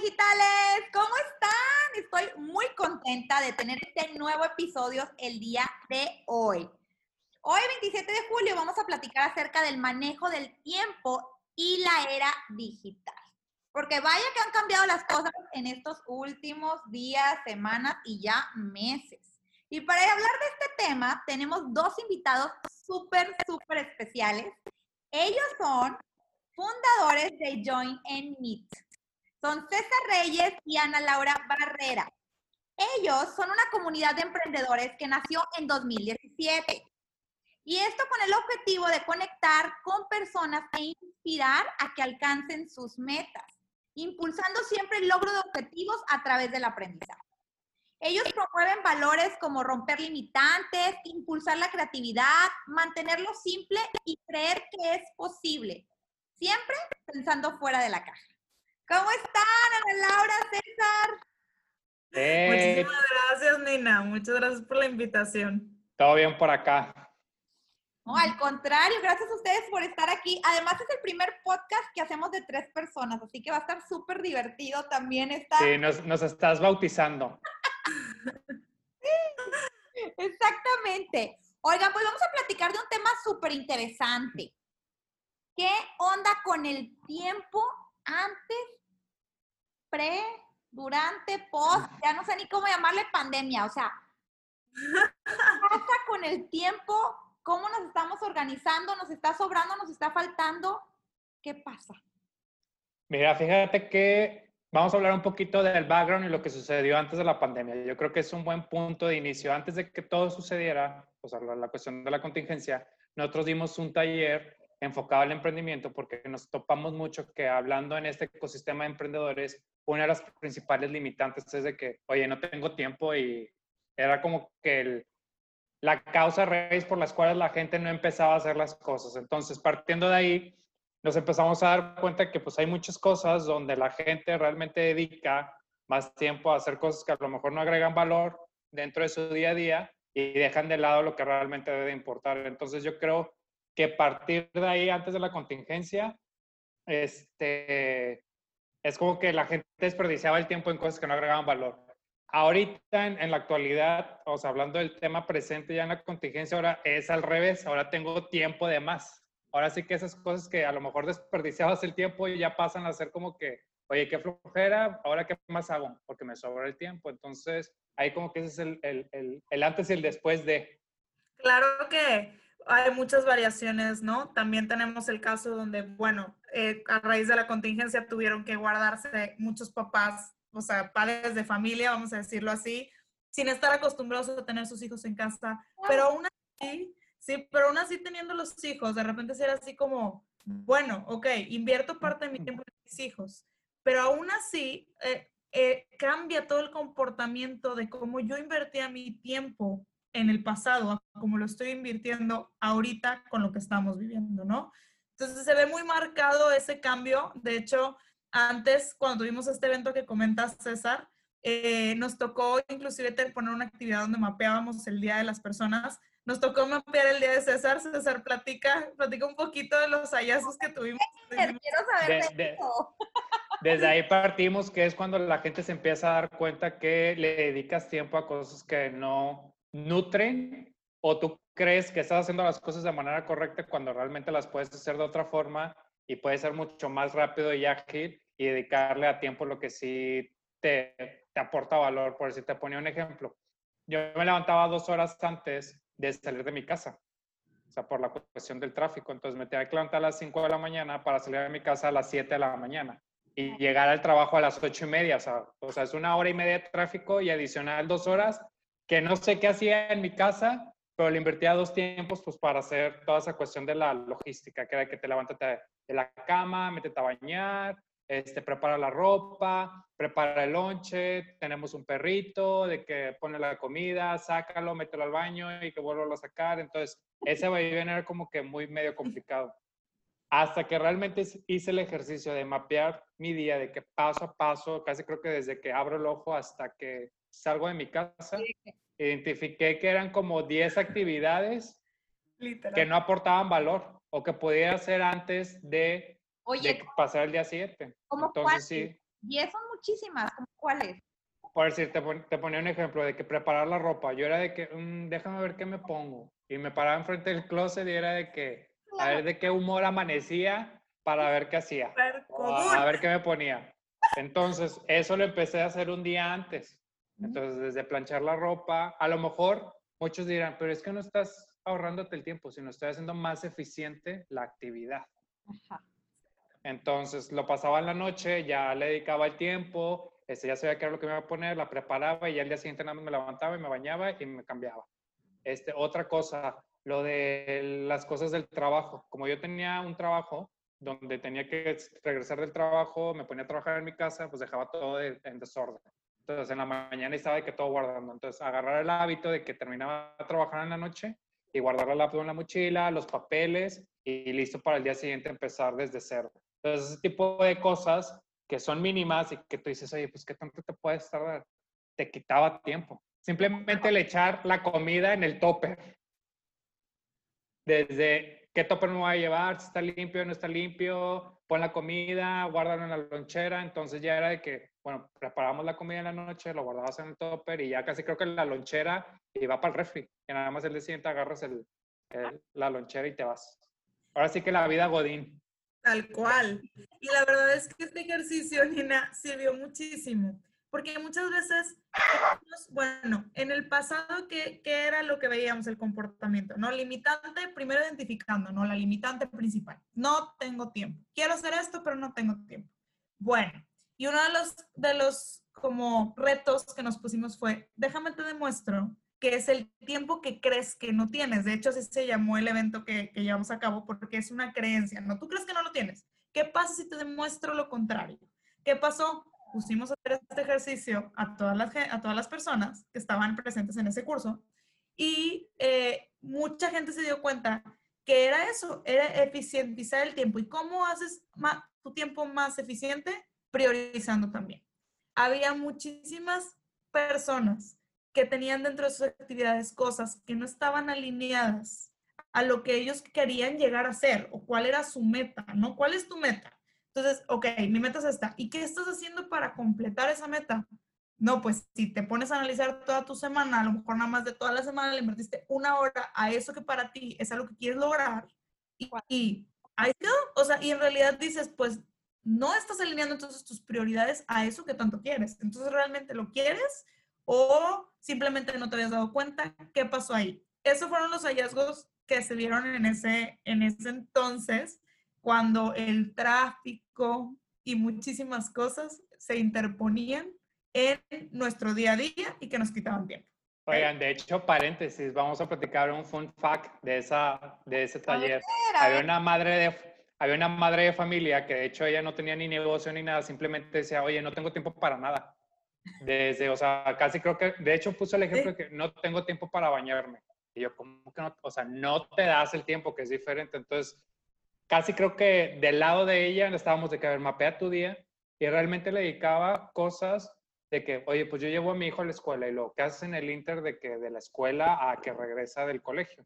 digitales, ¿cómo están? Estoy muy contenta de tener este nuevo episodio el día de hoy. Hoy, 27 de julio, vamos a platicar acerca del manejo del tiempo y la era digital. Porque vaya que han cambiado las cosas en estos últimos días, semanas y ya meses. Y para hablar de este tema, tenemos dos invitados súper, súper especiales. Ellos son fundadores de Join and Meet. Son César Reyes y Ana Laura Barrera. Ellos son una comunidad de emprendedores que nació en 2017. Y esto con el objetivo de conectar con personas e inspirar a que alcancen sus metas, impulsando siempre el logro de objetivos a través del aprendizaje. Ellos promueven valores como romper limitantes, impulsar la creatividad, mantenerlo simple y creer que es posible, siempre pensando fuera de la caja. ¿Cómo están, Ana Laura, César? Eh, Muchísimas gracias, Nina. Muchas gracias por la invitación. Todo bien por acá. No, al contrario, gracias a ustedes por estar aquí. Además, es el primer podcast que hacemos de tres personas, así que va a estar súper divertido también estar. Sí, nos, nos estás bautizando. sí, exactamente. Oigan, pues vamos a platicar de un tema súper interesante. ¿Qué onda con el tiempo antes pre, durante, post, ya no sé ni cómo llamarle pandemia, o sea, ¿qué pasa con el tiempo? ¿Cómo nos estamos organizando? ¿Nos está sobrando? ¿Nos está faltando? ¿Qué pasa? Mira, fíjate que vamos a hablar un poquito del background y lo que sucedió antes de la pandemia. Yo creo que es un buen punto de inicio. Antes de que todo sucediera, o sea, la, la cuestión de la contingencia, nosotros dimos un taller enfocado al emprendimiento porque nos topamos mucho que hablando en este ecosistema de emprendedores, una de las principales limitantes es de que, oye, no tengo tiempo y era como que la causa raíz por las cuales la gente no empezaba a hacer las cosas. Entonces, partiendo de ahí, nos empezamos a dar cuenta que pues hay muchas cosas donde la gente realmente dedica más tiempo a hacer cosas que a lo mejor no agregan valor dentro de su día a día y dejan de lado lo que realmente debe importar. Entonces, yo creo que partir de ahí, antes de la contingencia, este, es como que la gente desperdiciaba el tiempo en cosas que no agregaban valor. Ahorita, en, en, la actualidad, o sea, hablando del tema presente ya en la contingencia, ahora es al revés, ahora tengo tiempo de más. Ahora sí que esas cosas que a lo mejor desperdiciabas el tiempo ya pasan a ser como que, oye, qué flojera, ahora qué más hago, porque me sobra el tiempo. Entonces, ahí como que ese es el, el, el, el antes y el después de. Claro que hay muchas variaciones, ¿no? También tenemos el caso donde, bueno, eh, a raíz de la contingencia tuvieron que guardarse muchos papás, o sea, padres de familia, vamos a decirlo así, sin estar acostumbrados a tener sus hijos en casa. Pero aún así, sí, pero aún así teniendo los hijos, de repente ser así como, bueno, ok, invierto parte de mi tiempo en mis hijos, pero aún así eh, eh, cambia todo el comportamiento de cómo yo invertía mi tiempo en el pasado, como lo estoy invirtiendo ahorita con lo que estamos viviendo, ¿no? Entonces se ve muy marcado ese cambio. De hecho, antes, cuando tuvimos este evento que comentas, César, eh, nos tocó inclusive poner una actividad donde mapeábamos el Día de las Personas. Nos tocó mapear el Día de César. César, platica, platica un poquito de los hallazgos que tuvimos. Quiero saber de, de, Desde ahí partimos, que es cuando la gente se empieza a dar cuenta que le dedicas tiempo a cosas que no nutren o tú crees que estás haciendo las cosas de manera correcta cuando realmente las puedes hacer de otra forma y puede ser mucho más rápido y ágil y dedicarle a tiempo lo que sí te, te aporta valor. Por si te ponía un ejemplo, yo me levantaba dos horas antes de salir de mi casa, o sea, por la cuestión del tráfico. Entonces me tenía que levantar a las 5 de la mañana para salir de mi casa a las 7 de la mañana y llegar al trabajo a las 8 y media. O sea, o sea, es una hora y media de tráfico y adicional dos horas que no sé qué hacía en mi casa, pero le invertía dos tiempos pues para hacer toda esa cuestión de la logística, que era que te levantas de la cama, métete a bañar, este, prepara la ropa, prepara el lonche, tenemos un perrito de que pone la comida, sácalo, mételo al baño y que vuelva a sacar. Entonces, ese va a era como que muy medio complicado. Hasta que realmente hice el ejercicio de mapear mi día, de que paso a paso, casi creo que desde que abro el ojo hasta que salgo de mi casa, identifiqué que eran como 10 actividades que no aportaban valor o que podía hacer antes de, de pasar el día 7. ¿Cómo Entonces, sí. 10 son muchísimas. ¿Cuáles? Por decir, te, te, ponía un ejemplo de que preparar la ropa. Yo era de que, mm, déjame ver qué me pongo. Y me paraba enfrente del closet y era de que, a ver de qué humor amanecía para ver qué hacía. a ver qué me ponía. Entonces, eso lo empecé a hacer un día antes. Entonces, desde planchar la ropa, a lo mejor muchos dirán, pero es que no estás ahorrándote el tiempo, sino estoy haciendo más eficiente la actividad. Entonces, lo pasaba en la noche, ya le dedicaba el tiempo, este, ya sabía qué era lo que me iba a poner, la preparaba y ya al día siguiente nada más me levantaba y me bañaba y me cambiaba. Este, otra cosa, lo de las cosas del trabajo. Como yo tenía un trabajo donde tenía que regresar del trabajo, me ponía a trabajar en mi casa, pues dejaba todo en desorden. Entonces en la mañana estaba de que todo guardando. Entonces agarrar el hábito de que terminaba trabajar en la noche y guardar el laptop en la mochila, los papeles y listo para el día siguiente empezar desde cero. Entonces ese tipo de cosas que son mínimas y que tú dices, oye, pues qué tanto te puedes tardar, te quitaba tiempo. Simplemente el echar la comida en el topper. Desde qué topper me voy a llevar, si está limpio o no está limpio, pon la comida, guárdalo en la lonchera. Entonces ya era de que, bueno, preparamos la comida en la noche, lo guardabas en el topper y ya casi creo que la lonchera iba para el refri. Y nada más el día siguiente agarras la lonchera y te vas. Ahora sí que la vida godín. Tal cual. Y la verdad es que este ejercicio, Nina, sirvió muchísimo porque muchas veces, bueno, en el pasado, ¿qué, ¿qué, era lo que veíamos el comportamiento? ¿No? Limitante, primero identificando, ¿no? La limitante principal. No tengo tiempo. Quiero hacer esto, pero no tengo tiempo. Bueno, y uno de los, de los como retos que nos pusimos fue, déjame te demuestro que es el tiempo que crees que no tienes. De hecho, así se llamó el evento que, que llevamos a cabo porque es una creencia, ¿no? Tú crees que no lo tienes. ¿Qué pasa si te demuestro lo contrario? ¿Qué pasó? Pusimos a hacer este ejercicio a todas las, a todas las personas que estaban presentes en ese curso y eh, mucha gente se dio cuenta que era eso, era eficientizar el tiempo. ¿Y cómo haces tu tiempo más eficiente? Priorizando también. Había muchísimas personas que tenían dentro de sus actividades cosas que no estaban alineadas a lo que ellos querían llegar a hacer o cuál era su meta, ¿no? ¿Cuál es tu meta? Entonces, ok, mi meta es esta. ¿Y qué estás haciendo para completar esa meta? No, pues si te pones a analizar toda tu semana, a lo mejor nada más de toda la semana le invertiste una hora a eso que para ti es algo que quieres lograr y, y ahí quedó. O sea, y en realidad dices, pues no estás alineando entonces tus prioridades a eso que tanto quieres. Entonces, ¿realmente lo quieres o simplemente no te habías dado cuenta? ¿Qué pasó ahí? Esos fueron los hallazgos que se dieron en ese, en ese entonces cuando el tráfico y muchísimas cosas se interponían en nuestro día a día y que nos quitaban tiempo. Oigan, de hecho, paréntesis, vamos a platicar un fun fact de, esa, de ese taller. Había una madre de, había una madre de familia que de hecho ella no tenía ni negocio ni nada, simplemente decía, oye, no tengo tiempo para nada. Desde, o sea, casi creo que, de hecho puso el ejemplo de que no tengo tiempo para bañarme. Y yo, ¿cómo que no? O sea, no te das el tiempo, que es diferente. Entonces, casi creo que del lado de ella estábamos de que, a ver, mapea tu día y realmente le dedicaba cosas de que, oye, pues yo llevo a mi hijo a la escuela y lo que haces en el inter de que de la escuela a que regresa del colegio.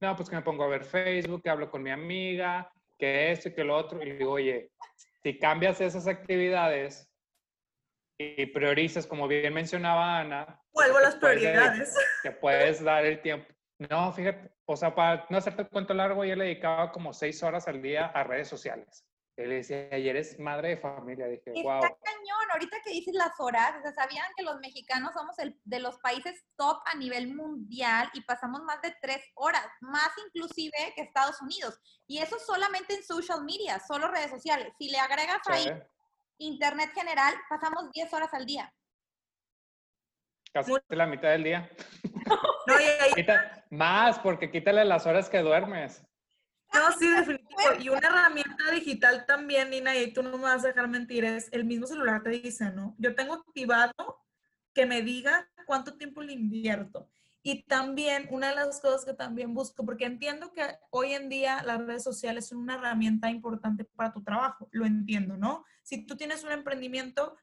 No, pues que me pongo a ver Facebook, que hablo con mi amiga, que esto y que lo otro. Y le digo, oye, si cambias esas actividades y priorizas, como bien mencionaba Ana. Vuelvo a las prioridades. te puedes dar el tiempo. No, fíjate, o sea, para no hacerte cuento largo, ella le dedicaba como seis horas al día a redes sociales. Él decía, ayer eres madre de familia. Dije, wow. Está cañón, ahorita que dices las horas, o sea, sabían que los mexicanos somos el, de los países top a nivel mundial y pasamos más de tres horas, más inclusive que Estados Unidos. Y eso solamente en social media, solo redes sociales. Si le agregas ahí internet general, pasamos 10 horas al día. Casi la mitad del día. No, más, porque quítale las horas que duermes. No, sí, definitivo. Y una herramienta digital también, Nina, y tú no me vas a dejar mentir, es el mismo celular te dice, ¿no? Yo tengo activado que me diga cuánto tiempo le invierto. Y también, una de las cosas que también busco, porque entiendo que hoy en día las redes sociales son una herramienta importante para tu trabajo, lo entiendo, ¿no? Si tú tienes un emprendimiento,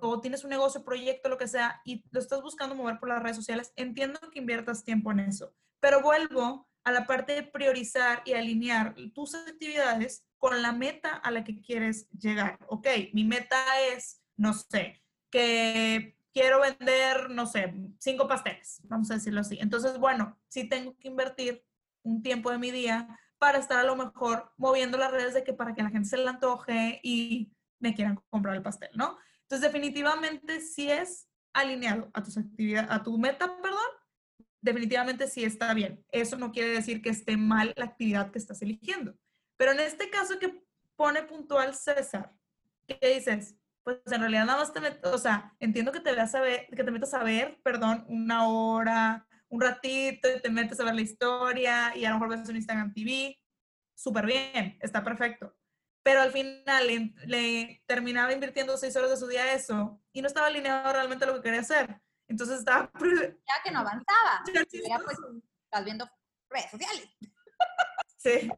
o tienes un negocio, proyecto, lo que sea, y lo estás buscando mover por las redes sociales, entiendo que inviertas tiempo en eso. Pero vuelvo a la parte de priorizar y alinear tus actividades con la meta a la que quieres llegar. Ok, mi meta es no sé, que quiero vender, no sé, cinco pasteles, vamos a decirlo así. Entonces, bueno, sí tengo que invertir un tiempo de mi día para estar a lo mejor moviendo las redes de que para que la gente se le antoje y me quieran comprar el pastel, ¿no? Entonces, definitivamente si es alineado a tus actividades, a tu meta, perdón, definitivamente sí está bien. Eso no quiere decir que esté mal la actividad que estás eligiendo. Pero en este caso que pone puntual César, ¿qué dices? Pues en realidad nada más te metes, o sea, entiendo que te veas a ver, que te metas a ver, perdón, una hora, un ratito te metes a ver la historia y a lo mejor ves un Instagram TV. Súper bien, está perfecto. Pero al final le, terminaba invirtiendo seis horas de su día a eso y no estaba alineado realmente a lo que quería hacer. Entonces estaba... Ya que no avanzaba. Ya, pues, estás viendo redes sociales. Sí,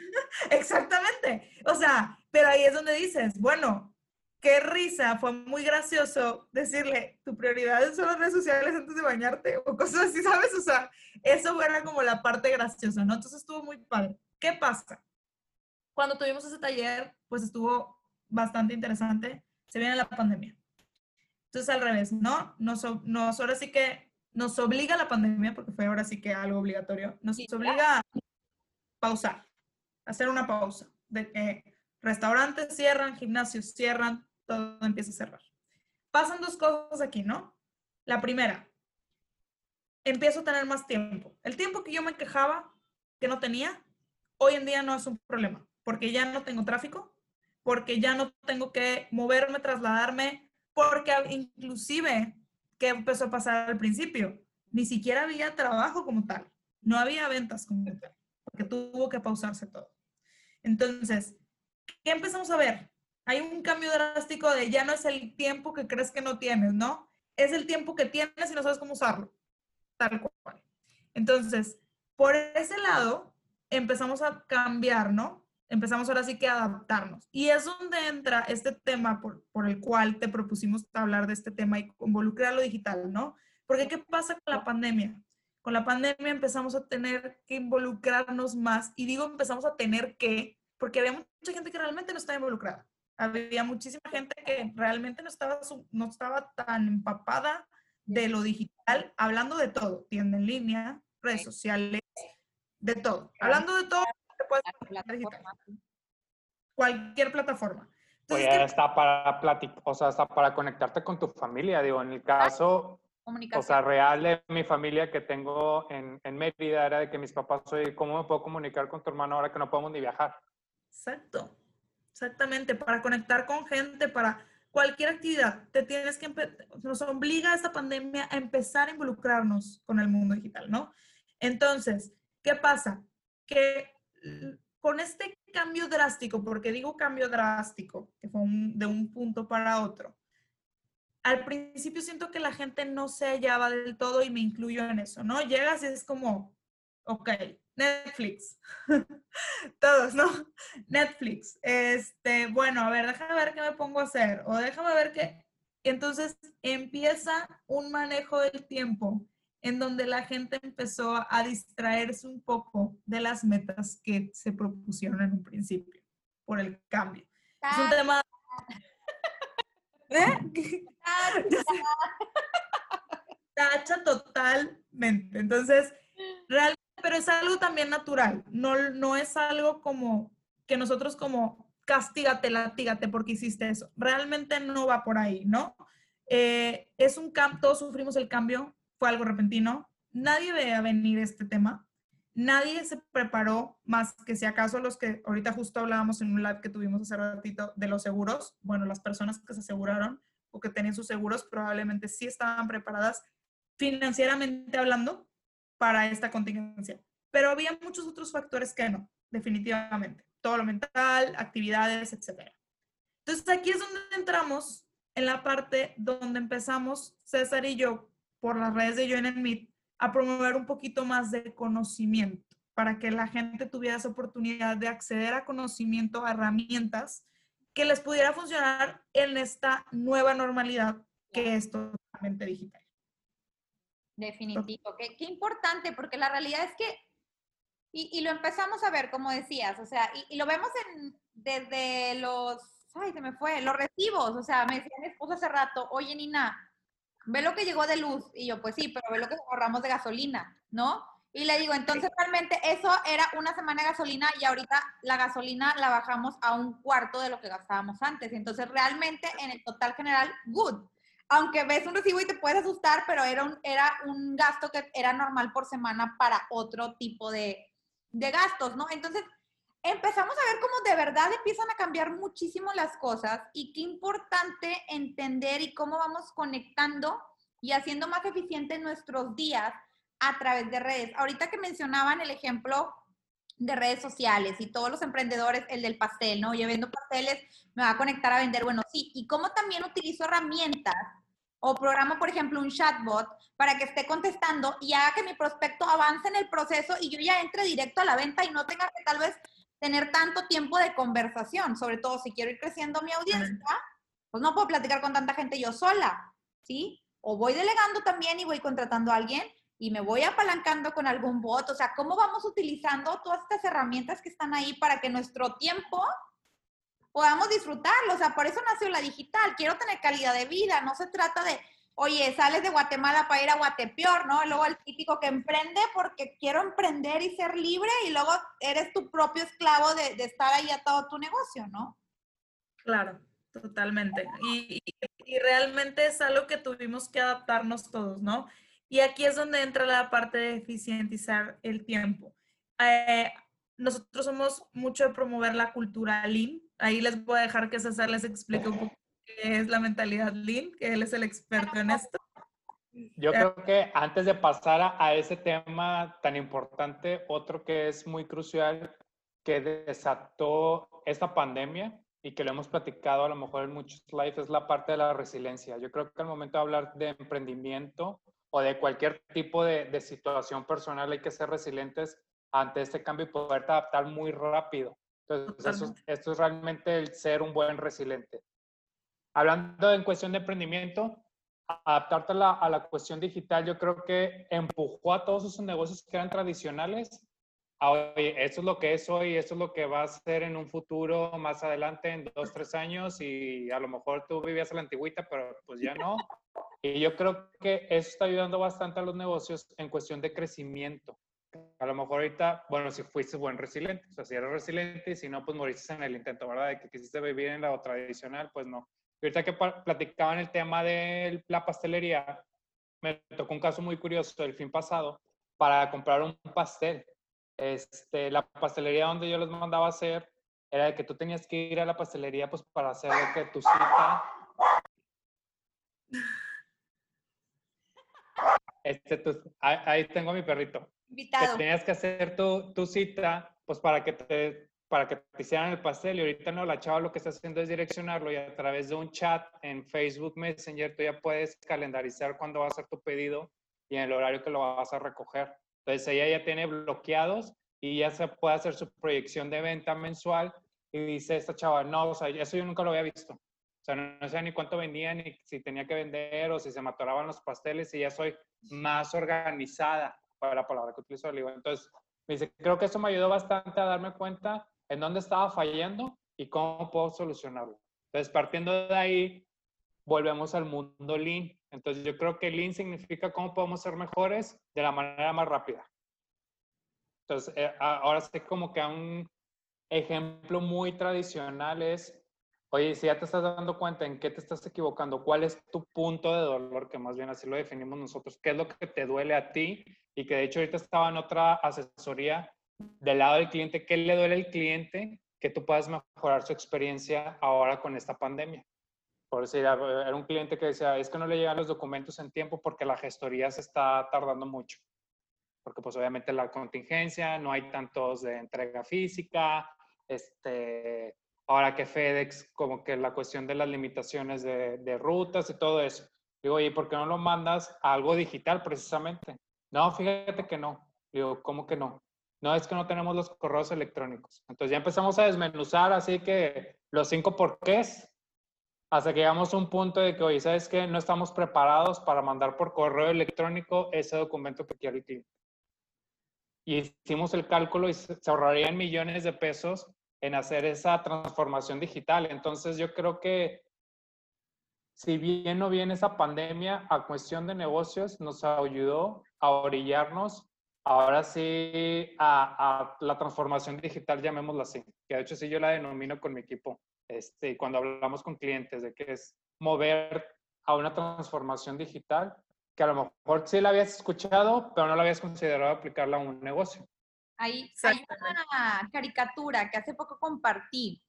exactamente. O sea, pero ahí es donde dices, bueno, qué risa, fue muy gracioso decirle, tu prioridad son las redes sociales antes de bañarte o cosas así, ¿sabes? O sea, eso era como la parte graciosa, ¿no? Entonces estuvo muy padre. ¿Qué pasa? Cuando tuvimos ese taller, pues estuvo bastante interesante. Se viene la pandemia. Entonces al revés, ¿no? Nos, nos ahora sí que nos obliga la pandemia, porque fue ahora sí que algo obligatorio, nos obliga a pausar, hacer una pausa, de que restaurantes cierran, gimnasios cierran, todo empieza a cerrar. Pasan dos cosas aquí, ¿no? La primera, empiezo a tener más tiempo. El tiempo que yo me quejaba que no tenía, hoy en día no es un problema, porque ya no tengo tráfico, porque ya no tengo que moverme, trasladarme, porque inclusive, ¿qué empezó a pasar al principio? Ni siquiera había trabajo como tal, no había ventas como tal, porque tuvo que pausarse todo. Entonces, ¿qué empezamos a ver? hay un cambio drástico de ya no es el tiempo que crees que no tienes, ¿no? Es el tiempo que tienes y no sabes cómo usarlo. Tal cual. Entonces, por ese lado, empezamos a cambiar, ¿no? Empezamos ahora sí que a adaptarnos. Y es donde entra este tema por, por el cual te propusimos hablar de este tema y involucrar lo digital, ¿no? Porque ¿qué pasa con la pandemia? Con la pandemia empezamos a tener que involucrarnos más. Y digo empezamos a tener que, porque había mucha gente que realmente no estaba involucrada había muchísima gente que realmente no estaba, no estaba tan empapada de lo digital, hablando de todo, tienda en línea, redes sociales, de todo. Hablando de todo, Cualquier plataforma. Entonces, Oye, está para platicar, o sea, hasta para conectarte con tu familia, digo, en el caso, o sea, real de mi familia que tengo en, en Mérida era de que mis papás, oye, ¿cómo me puedo comunicar con tu hermano ahora que no podemos ni viajar? Exacto. Exactamente, para conectar con gente, para cualquier actividad, te tienes que, nos obliga esta pandemia a empezar a involucrarnos con el mundo digital, ¿no? Entonces, ¿qué pasa? Que con este cambio drástico, porque digo cambio drástico, que fue de un punto para otro, al principio siento que la gente no se hallaba del todo y me incluyo en eso, ¿no? Llegas y es como, ok, Netflix. Todos, ¿no? Netflix. Este, bueno, a ver, déjame ver qué me pongo a hacer. O déjame ver qué. Entonces empieza un manejo del tiempo en donde la gente empezó a distraerse un poco de las metas que se propusieron en un principio por el cambio. Es un tema... ¿Eh? Tacha totalmente. Entonces, realmente pero es algo también natural, no, no es algo como que nosotros como castígate, latígate porque hiciste eso. Realmente no va por ahí, ¿no? Eh, es un cambio, todos sufrimos el cambio, fue algo repentino, nadie veía venir este tema, nadie se preparó más que si acaso los que ahorita justo hablábamos en un live que tuvimos hace ratito de los seguros, bueno, las personas que se aseguraron o que tenían sus seguros probablemente sí estaban preparadas financieramente hablando, para esta contingencia. Pero había muchos otros factores que no, definitivamente. Todo lo mental, actividades, etc. Entonces aquí es donde entramos en la parte donde empezamos César y yo, por las redes de en Meet, a promover un poquito más de conocimiento para que la gente tuviera esa oportunidad de acceder a conocimiento, a herramientas que les pudiera funcionar en esta nueva normalidad que es totalmente digital. Definitivo. Qué, qué importante, porque la realidad es que, y, y, lo empezamos a ver, como decías, o sea, y, lo vemos en, desde los ay, se me fue, los recibos, o sea, me decía mi esposa hace rato, oye Nina, ve lo que llegó de luz, y yo, pues sí, pero ve lo que ahorramos de gasolina, ¿no? Y le digo, entonces realmente eso era una semana de gasolina y ahorita la gasolina la bajamos a un cuarto de lo que gastábamos antes. Entonces realmente en el total general, good. Aunque ves un recibo y te puedes asustar, pero era un, era un gasto que era normal por semana para otro tipo de, de gastos, ¿no? Entonces empezamos a ver cómo de verdad empiezan a cambiar muchísimo las cosas y qué importante entender y cómo vamos conectando y haciendo más eficientes nuestros días a través de redes. Ahorita que mencionaban el ejemplo de redes sociales y todos los emprendedores, el del pastel, ¿no? Yo vendo pasteles, me va a conectar a vender, bueno, sí, y cómo también utilizo herramientas o programo, por ejemplo, un chatbot para que esté contestando y haga que mi prospecto avance en el proceso y yo ya entre directo a la venta y no tenga que tal vez tener tanto tiempo de conversación, sobre todo si quiero ir creciendo mi audiencia, pues no puedo platicar con tanta gente yo sola, ¿sí? O voy delegando también y voy contratando a alguien y me voy apalancando con algún bot, o sea, ¿cómo vamos utilizando todas estas herramientas que están ahí para que nuestro tiempo podamos disfrutarlo? O sea, por eso nació la digital, quiero tener calidad de vida, no se trata de, oye, sales de Guatemala para ir a Guatepeor, ¿no? Luego el típico que emprende porque quiero emprender y ser libre y luego eres tu propio esclavo de, estar ahí atado a tu negocio, ¿no? Claro, totalmente. Y, realmente es algo que tuvimos que adaptarnos todos, ¿no? Y aquí es donde entra la parte de eficientizar el tiempo. Eh, nosotros somos mucho de promover la cultura Lean. Ahí les voy a dejar que César les explique un poco es la mentalidad Lean, que él es el experto en esto. Yo creo que antes de pasar a, a ese tema tan importante, otro que es muy crucial, que desató esta pandemia y que lo hemos platicado a lo mejor en muchos lives, es la parte de la resiliencia. Yo creo que al momento de hablar de emprendimiento, o de cualquier tipo de, situación personal hay que ser resilientes ante este cambio y poder adaptar muy rápido. Entonces, esto es realmente el ser un buen resiliente. Hablando en cuestión de emprendimiento, adaptarte a la, a la, cuestión digital, yo creo que empujó a todos esos negocios que eran tradicionales oye, esto es lo que es hoy, esto es lo que va a ser en un futuro más adelante, en dos, tres años, y a lo mejor tú vivías a la antigüita, pero pues ya no. Y yo creo que eso está ayudando bastante a los negocios en cuestión de crecimiento. A lo mejor ahorita, bueno, si fuiste buen resiliente, o sea, si eres resiliente y si no, pues moriste en el intento, ¿verdad? De que quisiste vivir en lo tradicional, pues no. Y ahorita que platicaban el tema de la pastelería, me tocó un caso muy curioso el fin pasado para comprar un pastel este, la pastelería donde yo les mandaba a hacer era de que tú tenías que ir a la pastelería pues para hacer lo que tu cita. Este, ahí, tengo a mi perrito. Invitado. tenías que hacer tu, tu, cita pues para que te para que hicieran el pastel y ahorita no, la chava lo que está haciendo es direccionarlo y a través de un chat en Facebook Messenger tú ya puedes calendarizar cuándo va a ser tu pedido y en el horario que lo vas a recoger. Entonces ella ya tiene bloqueados y ya se puede hacer su proyección de venta mensual y dice esta chava, no, o sea, eso yo nunca lo había visto. O sea, no, sé ni cuánto vendía, ni si tenía que vender o si se matoraban los pasteles y ya soy más organizada, para la palabra que utilizo. Entonces, me dice, creo que eso me ayudó bastante a darme cuenta en dónde estaba fallando y cómo puedo solucionarlo. Entonces, partiendo de ahí, volvemos al mundo lean. Entonces yo creo que lean significa cómo podemos ser mejores de la manera más rápida. Entonces eh, ahora sé como que un ejemplo muy tradicional es, oye, si ya te estás dando cuenta en qué te estás equivocando, cuál es tu punto de dolor, que más bien así lo definimos nosotros, qué es lo que te duele a ti y que de hecho ahorita estaba en otra asesoría del lado del cliente, qué le duele al cliente, que tú puedas mejorar su experiencia ahora con esta pandemia. Por decir, era un cliente que decía, es que no le llegan los documentos en tiempo porque la gestoría se está tardando mucho. Porque pues obviamente la contingencia, no hay tantos de entrega física, este, ahora que FedEx, como que la cuestión de las limitaciones de, de rutas y todo eso. Digo, ¿y por qué no lo mandas a algo digital precisamente? No, fíjate que no. Digo, ¿cómo que no? No, es que no tenemos los correos electrónicos. Entonces ya empezamos a desmenuzar así que los cinco porqués hasta que llegamos a un punto de que, oye, ¿sabes qué? No estamos preparados para mandar por correo electrónico ese documento que quiere el cliente. Y hicimos el cálculo y se ahorrarían millones de pesos en hacer esa transformación digital. Entonces yo creo que si bien no viene esa pandemia, a cuestión de negocios nos ayudó a orillarnos, ahora sí, a, la transformación digital, llamémosla así, que de hecho sí yo la denomino con mi equipo, este, cuando hablamos con clientes, de que es mover a una transformación digital, que a lo mejor sí la habías escuchado, pero no la habías considerado aplicarla a un negocio. Hay, hay una caricatura que hace poco compartí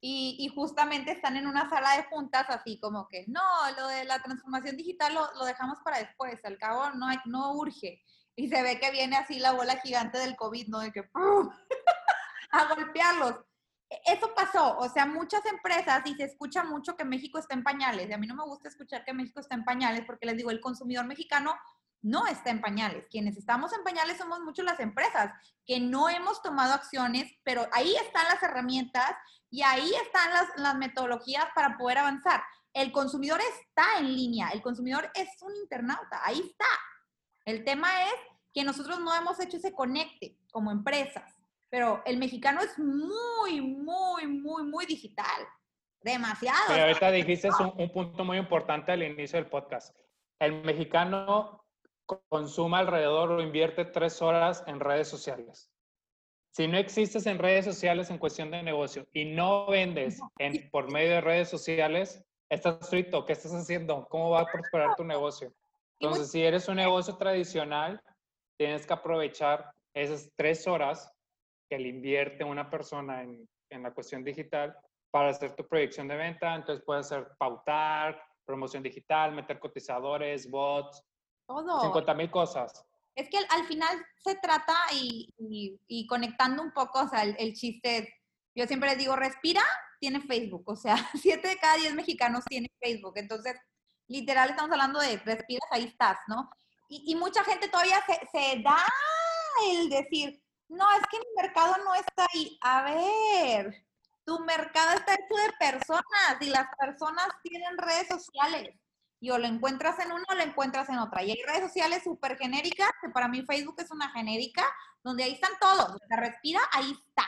y, justamente están en una sala de juntas así como que, no, lo de la transformación digital lo, lo dejamos para después, al cabo no, hay, no urge. Y se ve que viene así la bola gigante del COVID, ¿no? De que a golpearlos. E, eso pasó, o sea, muchas empresas, y se escucha mucho que México está en pañales, y a mí no me gusta escuchar que México está en pañales, porque les digo, el consumidor mexicano no está en pañales. Quienes estamos en pañales somos muchos las empresas que no hemos tomado acciones, pero ahí están las herramientas y ahí están las, metodologías para poder avanzar. El consumidor está en línea, el consumidor es un internauta, ahí está. El tema es que nosotros no hemos hecho ese conecte como empresas, pero el mexicano es muy, muy, muy, muy digital. Demasiado. Pero ahorita dijiste un, un punto muy importante al inicio del podcast. El mexicano consuma alrededor o invierte tres horas en redes sociales. Si no existes en redes sociales en cuestión de negocio y no vendes en, por medio de redes sociales, estás frito. ¿Qué estás haciendo? ¿Cómo va a prosperar tu negocio? Entonces, si eres un negocio tradicional, tienes que aprovechar esas tres horas que le invierte una persona en, en la cuestión digital para hacer tu proyección de venta. Entonces, puede ser pautar, promoción digital, meter cotizadores, bots, todo. 50 mil cosas. Es que al, final se trata y, y, conectando un poco, o sea, el, chiste es, yo siempre les digo, respira, tiene Facebook. O sea, 7 de cada 10 mexicanos tienen Facebook. Entonces, literal estamos hablando de respiras, ahí estás, ¿no? Y, y mucha gente todavía se, se, da el decir, no, es que mi mercado no está ahí. A ver, tu mercado está hecho de personas y las personas tienen redes sociales y o lo encuentras en una o lo encuentras en otra. Y hay redes sociales súper genéricas, que para mí Facebook es una genérica, donde ahí están todos. Respira, ahí está.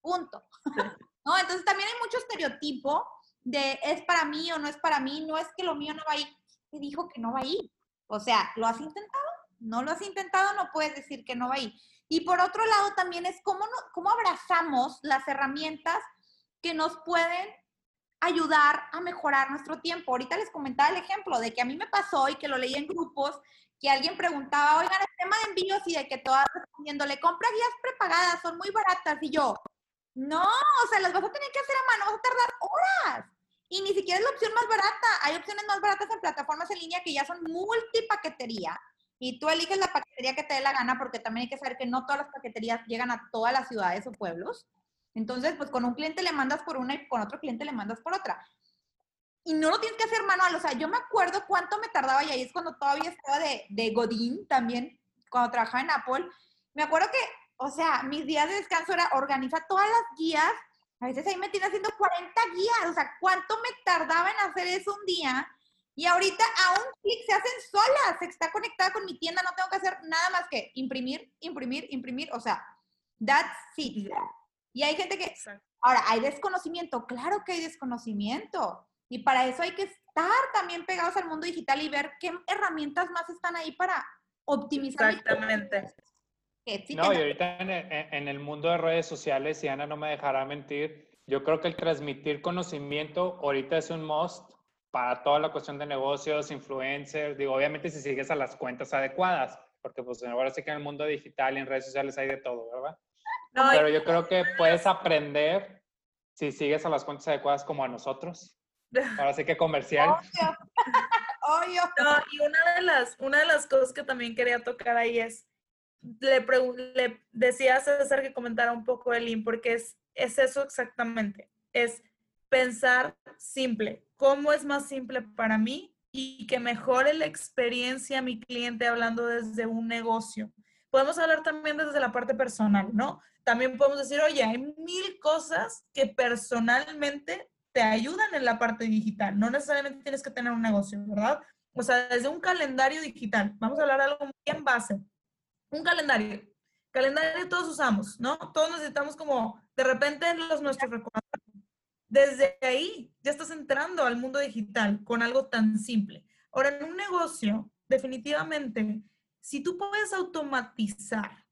Punto. ¿No? Entonces también hay mucho estereotipo de es para mí o no es para mí, no es que lo mío no va a ir. Te dijo que no va a ir. O sea, ¿lo has intentado? No lo has intentado, no puedes decir que no va a ir. Y por otro lado también es cómo, cómo abrazamos las herramientas que nos pueden ayudar a mejorar nuestro tiempo. Ahorita les comentaba el ejemplo de que a mí me pasó y que lo leí en grupos, que alguien preguntaba, oigan, el tema de envíos y de que todas respondiéndole, compra guías prepagadas, son muy baratas. Y yo, no, o sea, las vas a tener que hacer a mano, vas a tardar horas. Y ni siquiera es la opción más barata. Hay opciones más baratas en plataformas en línea que ya son multipaquetería. Y tú eliges la paquetería que te dé la gana, porque también hay que saber que no todas las paqueterías llegan a todas las ciudades o pueblos. Entonces, pues con un cliente le mandas por una y con otro cliente le mandas por otra. Y no lo tienes que hacer manual. O sea, yo me acuerdo cuánto me tardaba y ahí es cuando todavía estaba de, de Godín también, cuando trabajaba en Apple. Me acuerdo que, o sea, mis días de descanso era organizar todas las guías. A veces ahí me tiene haciendo 40 guías. O sea, ¿cuánto me tardaba en hacer eso un día? Y ahorita a un clic se hacen solas. Se está conectada con mi tienda. No tengo que hacer nada más que imprimir, imprimir, imprimir. O sea, that's it. Y hay gente que... Ahora, ¿hay desconocimiento? Claro que hay desconocimiento. Y para eso hay que estar también pegados al mundo digital y ver qué herramientas más están ahí para optimizar. Exactamente. No, y ahorita en el, mundo de redes sociales, y Ana no me dejará mentir, yo creo que el transmitir conocimiento ahorita es un must para toda la cuestión de negocios, influencers, digo, obviamente si sigues a las cuentas adecuadas, porque pues ahora sí que en el mundo digital y en redes sociales hay de todo, ¿verdad? Pero yo creo que puedes aprender si sigues a las cuentas adecuadas como a nosotros. Ahora sí que comercial. Obvio. y una de, las, una de las cosas que también quería tocar ahí es, le, le decía a César que comentara un poco el IN, porque es, es eso exactamente, es pensar simple. ¿Cómo es más simple para mí y que mejore la experiencia a mi cliente hablando desde un negocio? Podemos hablar también desde la parte personal, ¿no? también podemos decir, oye, hay mil cosas que personalmente te ayudan en la parte digital. No necesariamente tienes que tener un negocio, ¿verdad? O sea, desde un calendario digital. Vamos a hablar algo bien base. Un calendario. Calendario todos usamos, ¿no? Todos necesitamos como De repente los nuestros recordatorios. Desde ahí ya estás entrando al mundo digital con algo tan simple. Ahora, en un negocio, definitivamente, si tú puedes automatizar,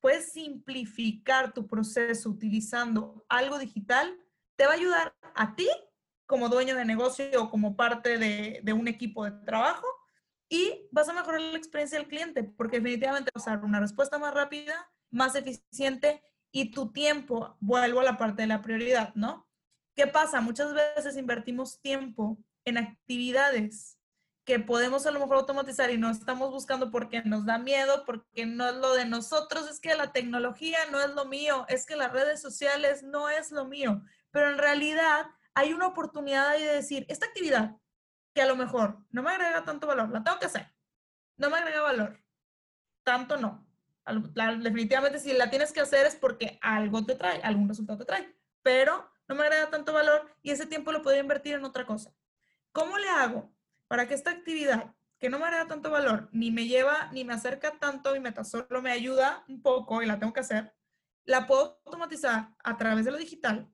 puedes simplificar tu proceso utilizando algo digital, te va a ayudar a ti como dueño de negocio o como parte de, de un equipo de trabajo y vas a mejorar la experiencia del cliente porque definitivamente vas a dar una respuesta más rápida, más eficiente y tu tiempo, vuelvo a la parte de la prioridad, ¿no? ¿Qué pasa? Muchas veces invertimos tiempo en actividades que podemos a lo mejor automatizar y no estamos buscando porque nos da miedo, porque no es lo de nosotros, es que la tecnología no es lo mío, es que las redes sociales no es lo mío, pero en realidad hay una oportunidad ahí de decir, esta actividad que a lo mejor no me agrega tanto valor, la tengo que hacer, no me agrega valor, tanto no. definitivamente si la tienes que hacer es porque algo te trae, algún resultado te trae, pero no me agrega tanto valor y ese tiempo lo podría invertir en otra cosa. ¿Cómo le hago para que esta actividad que no me agrega tanto valor, ni me lleva, ni me acerca tanto a mi meta, solo me ayuda un poco y la tengo que hacer, la puedo automatizar a través de lo digital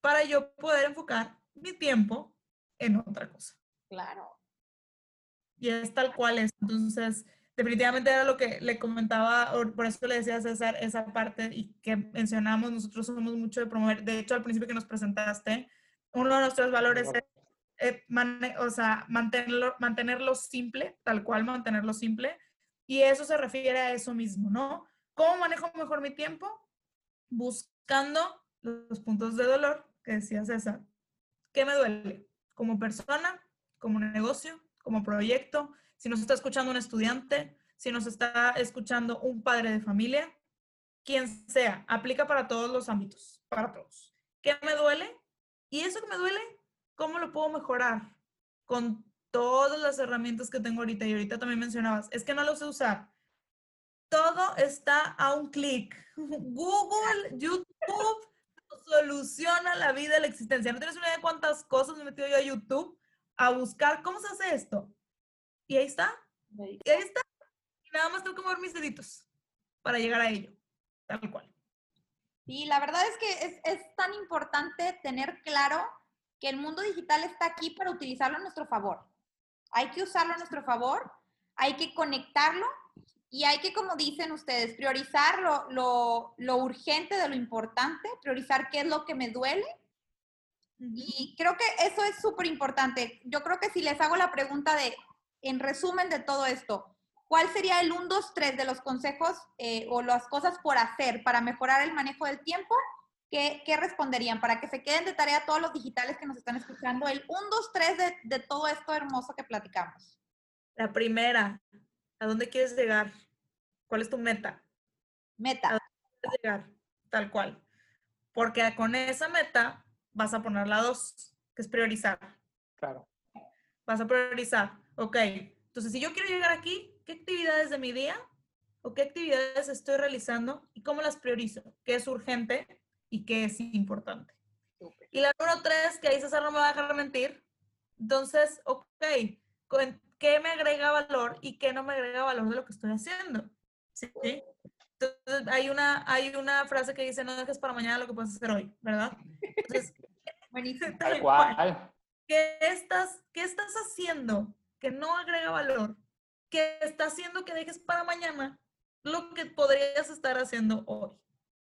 para yo poder enfocar mi tiempo en otra cosa. Claro. Y es tal cual es. Entonces, definitivamente era lo que le comentaba, por eso le decía a César esa parte y que mencionamos, nosotros somos mucho de promover, de hecho al principio que nos presentaste, uno de nuestros valores es, eh, o sea, mantenerlo, mantenerlo simple, tal cual mantenerlo simple, y eso se refiere a eso mismo, ¿no? ¿Cómo manejo mejor mi tiempo? Buscando los puntos de dolor que decía César. ¿Qué me duele? Como persona, como negocio, como proyecto, si nos está escuchando un estudiante, si nos está escuchando un padre de familia, quien sea, aplica para todos los ámbitos, para todos. ¿Qué me duele? Y eso que me duele, ¿cómo lo puedo mejorar? Con todas las herramientas que tengo ahorita y ahorita también mencionabas, es que no lo sé usar. Todo está a un clic. Google, YouTube, soluciona la vida la existencia. No tienes una idea de cuántas cosas me he metido yo a YouTube a buscar cómo se hace esto. Y ahí está. Y ahí está. Y nada más tengo que mover mis deditos para llegar a ello. Tal cual. Y la verdad es que es, es tan importante tener claro que el mundo digital está aquí para utilizarlo a nuestro favor. Hay que usarlo a nuestro favor, hay que conectarlo y hay que, como dicen ustedes, priorizar lo, lo, urgente de lo importante, priorizar qué es lo que me duele. Y creo que eso es súper importante. Yo creo que si les hago la pregunta de, en resumen de todo esto, ¿cuál sería el 1, 2, 3 de los consejos eh, o las cosas por hacer para mejorar el manejo del tiempo? ¿Qué, ¿Qué, responderían? Para que se queden de tarea todos los digitales que nos están escuchando, el 1, 2, 3 de, de todo esto hermoso que platicamos. La primera, ¿A dónde quieres llegar? ¿Cuál es tu meta? Meta. ¿A dónde quieres llegar? Tal cual. Porque con esa meta vas a poner la dos, que es priorizar. Claro. Vas a priorizar. Ok. Entonces, si yo quiero llegar aquí, ¿qué actividades de mi día o qué actividades estoy realizando y cómo las priorizo? ¿Qué es urgente y qué es importante? Y la número tres, que ahí César no me va a dejar mentir. Entonces, ok, qué me agrega valor y qué no me agrega valor de lo que estoy haciendo. ¿Sí? Entonces, hay una, hay una frase que dice, no dejes para mañana lo que puedes hacer hoy, ¿verdad? Entonces, Tal cual. ¿qué estás, ¿Qué estás haciendo que no agrega valor? ¿Qué está haciendo que dejes para mañana lo que podrías estar haciendo hoy?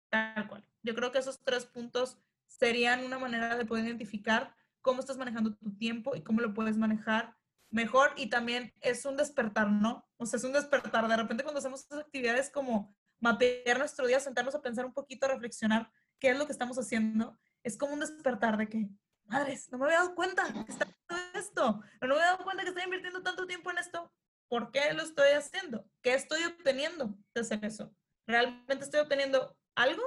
Tal cual. Yo creo que esos tres puntos serían una manera de poder identificar cómo estás manejando tu tiempo y cómo lo puedes manejar mejor y también es un despertar, ¿no? O sea, es un despertar. De repente cuando hacemos esas actividades como mapear nuestro día, sentarnos a pensar un poquito, a reflexionar qué es lo que estamos haciendo, es como un despertar de que, madres, no me había dado cuenta que está haciendo esto, no me había dado cuenta que estoy invirtiendo tanto tiempo en esto, ¿por qué lo estoy haciendo? ¿Qué estoy obteniendo de hacer eso? ¿Realmente estoy obteniendo algo?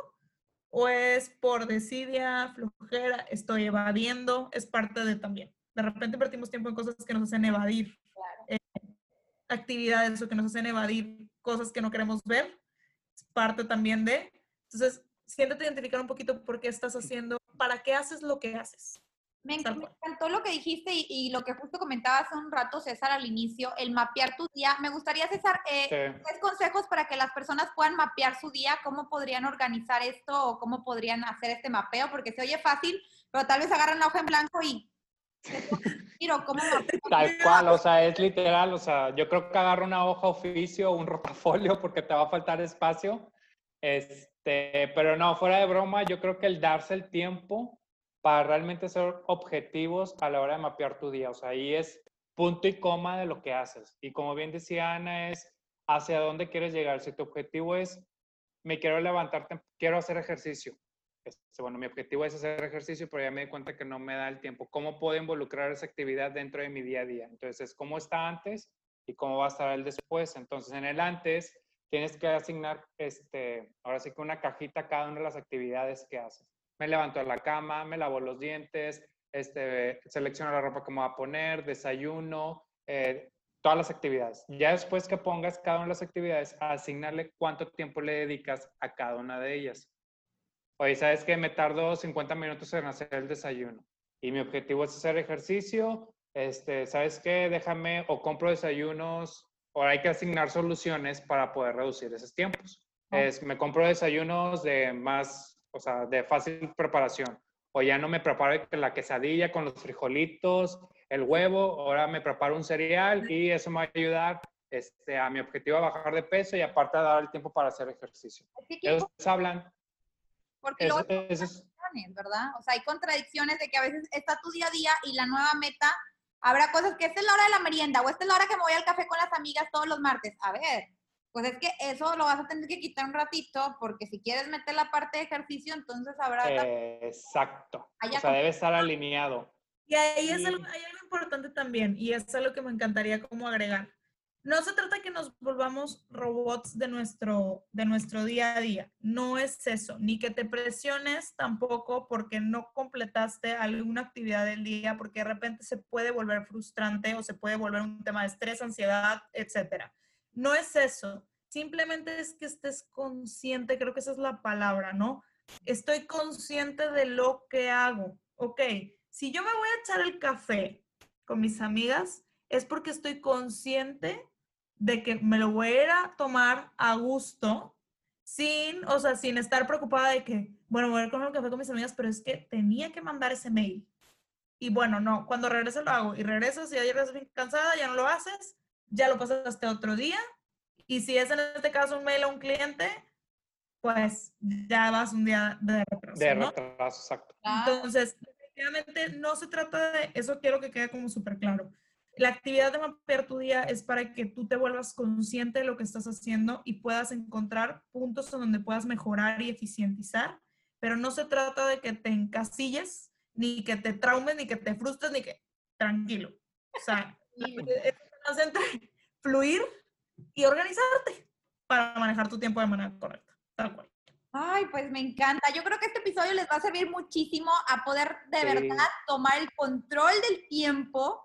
¿O es por desidia, flojera, estoy evadiendo? Es parte de también de repente invertimos tiempo en cosas que nos hacen evadir eh, actividades o que nos hacen evadir cosas que no queremos ver. Es parte también de. Entonces, siéntate identificar un poquito por qué estás haciendo, para qué haces lo que haces. Me, encantó lo que dijiste y, y lo que justo comentaba hace un rato, César, al inicio, el mapear tu día. Me gustaría, César, eh, Sí. tres consejos para que las personas puedan mapear su día, cómo podrían organizar esto o cómo podrían hacer este mapeo, porque se oye fácil, pero tal vez agarran la hoja en blanco y... Tiro, ¿cómo? Tal cual, o sea, es literal, o sea, yo creo que agarra una hoja oficio o un rotafolio porque te va a faltar espacio. Este, pero no, fuera de broma, yo creo que el darse el tiempo para realmente ser objetivos a la hora de mapear tu día, o sea, ahí es punto y coma de lo que haces. Y como bien decía Ana, es hacia dónde quieres llegar. Si tu objetivo es, me quiero levantar, quiero hacer ejercicio. Este, bueno, mi objetivo es hacer ejercicio, pero ya me di cuenta que no me da el tiempo. ¿Cómo puedo involucrar esa actividad dentro de mi día a día? Entonces, ¿cómo está antes y cómo va a estar el después? Entonces, en el antes tienes que asignar, este, ahora sí que una cajita a cada una de las actividades que haces. Me levanto de la cama, me lavo los dientes, este, selecciono la ropa que me voy a poner, desayuno, eh, todas las actividades. Ya después que pongas cada una de las actividades, asignarle cuánto tiempo le dedicas a cada una de ellas. Oye, ¿sabes qué? Me tardo 50 minutos en hacer el desayuno y mi objetivo es hacer ejercicio. Este, ¿sabes qué? Déjame o compro desayunos o hay que asignar soluciones para poder reducir esos tiempos. Ah. Es, me compro desayunos de más, o sea, de fácil preparación. O ya no me preparo la quesadilla con los frijolitos, el huevo, ahora me preparo un cereal y eso me va a ayudar este, a mi objetivo a bajar de peso y aparte a dar el tiempo para hacer ejercicio. Aquí- Ellos hablan, porque eso, luego es, contradicciones, ¿verdad? O sea, hay contradicciones de que a veces está tu día a día y la nueva meta, habrá cosas que esta es la hora de la merienda o esta es la hora que me voy al café con las amigas todos los martes. A ver, pues es que eso lo vas a tener que quitar un ratito porque si quieres meter la parte de ejercicio, entonces habrá... Exacto. Allá O sea, debe estar alineado. Y ahí es algo, hay algo importante también, y es algo que me encantaría como agregar. No se trata que nos volvamos robots de nuestro, de nuestro día a día. No es eso. Ni que te presiones tampoco porque no completaste alguna actividad del día, porque de repente se puede volver frustrante o se puede volver un tema de estrés, ansiedad, etcétera. No es eso. Simplemente es que estés consciente, creo que esa es la palabra, ¿no? Estoy consciente de lo que hago. Ok, si yo me voy a echar el café con mis amigas, es porque estoy consciente de que me lo voy a ir a tomar a gusto, sin, o sea, sin estar preocupada de que, bueno, voy a ir con el café con mis amigas, pero es que tenía que mandar ese mail. Y bueno, no, cuando regrese lo hago. Y regresas y ya regresas bien cansada, ya no lo haces, ya lo pasaste otro día. Y si es en este caso un mail a un cliente, pues ya vas un día de retraso, De ¿no? retraso, exacto. Claro. Entonces, definitivamente no se trata de, eso quiero que quede como súper claro. La actividad de mapear tu día es para que tú te vuelvas consciente de lo que estás haciendo y puedas encontrar puntos en donde puedas mejorar y eficientizar, pero no se trata de que te encasilles, ni que te traumes, ni que te frustres, ni que tranquilo. O sea, es más entre fluir y organizarte para manejar tu tiempo de manera correcta, tal cual. Ay, pues me encanta. Yo creo que este episodio les va a servir muchísimo a poder de Sí. verdad tomar el control del tiempo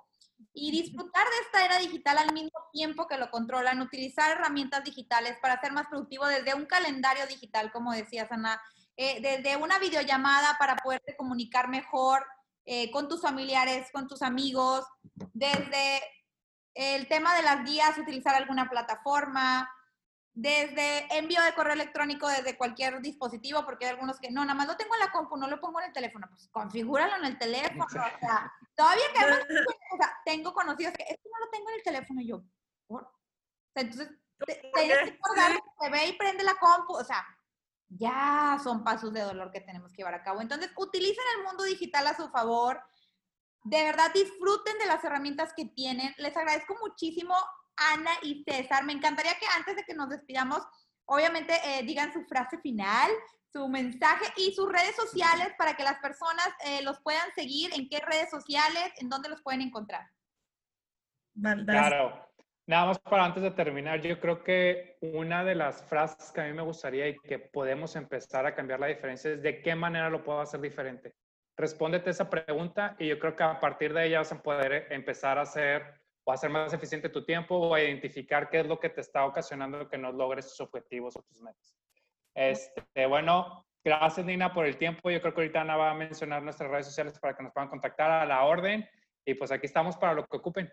y disfrutar de esta era digital al mismo tiempo que lo controlan, utilizar herramientas digitales para ser más productivo desde un calendario digital, como decía Sana, eh, desde una videollamada para poderte comunicar mejor eh, con tus familiares, con tus amigos, desde el tema de las guías, utilizar alguna plataforma, desde envío de correo electrónico desde cualquier dispositivo, porque hay algunos que no, nada más lo tengo en la compu, no lo pongo en el teléfono, pues configúralo en el teléfono, o sea, todavía que además, o sea, tengo conocidos que esto no lo tengo en el teléfono y yo, ¿por? O sea, entonces, tienes que se ve y prende la compu, o sea, ya son pasos de dolor que tenemos que llevar a cabo. Entonces, utilicen el mundo digital a su favor, de verdad disfruten de las herramientas que tienen. Les agradezco muchísimo, Ana y César. Me encantaría que antes de que nos despidamos, obviamente eh, digan su frase final, su mensaje y sus redes sociales para que las personas eh, los puedan seguir. ¿En qué redes sociales? ¿En dónde los pueden encontrar? Claro. Nada más para antes de terminar, yo creo que una de las frases que a mí me gustaría y que podemos empezar a cambiar la diferencia es de qué manera lo puedo hacer diferente. Respóndete esa pregunta y yo creo que a partir de ella vas a poder empezar a hacer o hacer más eficiente tu tiempo o a identificar qué es lo que te está ocasionando que no logres tus objetivos o tus metas. Este, bueno, Gracias, Nina, por el tiempo. Yo creo que ahorita Ana va a mencionar nuestras redes sociales para que nos puedan contactar a la orden. Y pues aquí estamos para lo que ocupen.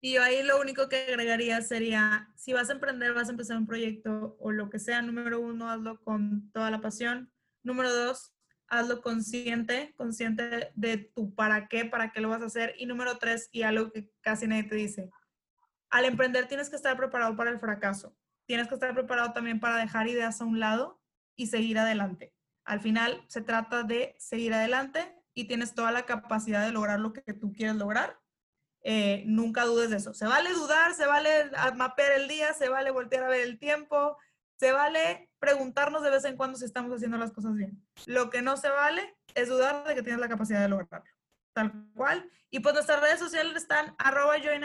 Y yo ahí lo único que agregaría sería, si vas a emprender, vas a empezar un proyecto o lo que sea, número uno, hazlo con toda la pasión. Número dos, hazlo consciente, consciente de tu para qué, para qué lo vas a hacer. Y número tres, y algo que casi nadie te dice, al emprender tienes que estar preparado para el fracaso. Tienes que estar preparado también para dejar ideas a un lado y seguir adelante. Al final se trata de seguir adelante y tienes toda la capacidad de lograr lo que tú quieres lograr. Eh, nunca dudes de eso. Se vale dudar, se vale mapear el día, se vale voltear a ver el tiempo, se vale preguntarnos de vez en cuando si estamos haciendo las cosas bien. Lo que no se vale es dudar de que tienes la capacidad de lograrlo. Tal cual. Y pues nuestras redes sociales están arroba join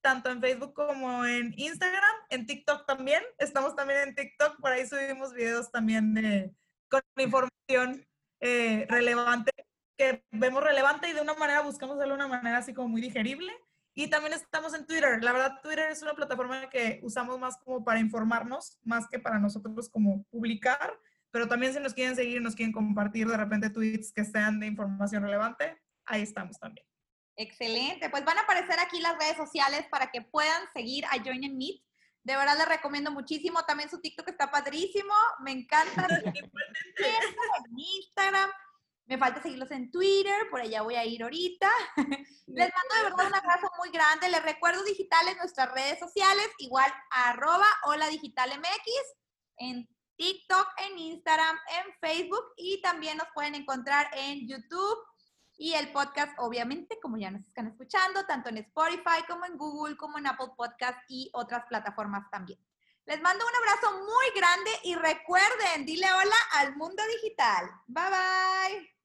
tanto en Facebook como en Instagram, en TikTok también. Estamos también en TikTok, por ahí subimos videos también de, con información eh, relevante, que vemos relevante y de una manera buscamos hacerlo de una manera así como muy digerible. Y también estamos en Twitter. La verdad, Twitter es una plataforma que usamos más como para informarnos, más que para nosotros como publicar. Pero también si nos quieren seguir, nos quieren compartir de repente tweets que sean de información relevante, ahí estamos también. Excelente. Pues van a aparecer aquí las redes sociales para que puedan seguir a Join and Meet. De verdad les recomiendo muchísimo. También su TikTok está padrísimo. Me encanta. en Instagram. Me falta seguirlos en Twitter, por allá voy a ir ahorita. Les mando de verdad un abrazo muy grande. Les recuerdo digitales nuestras redes sociales, igual arroba hola digital MX, en TikTok, en Instagram, en Facebook y también nos pueden encontrar en YouTube y el podcast, obviamente, como ya nos están escuchando, tanto en Spotify como en Google, como en Apple Podcast y otras plataformas también. Les mando un abrazo muy grande y recuerden, dile hola al mundo digital. Bye bye.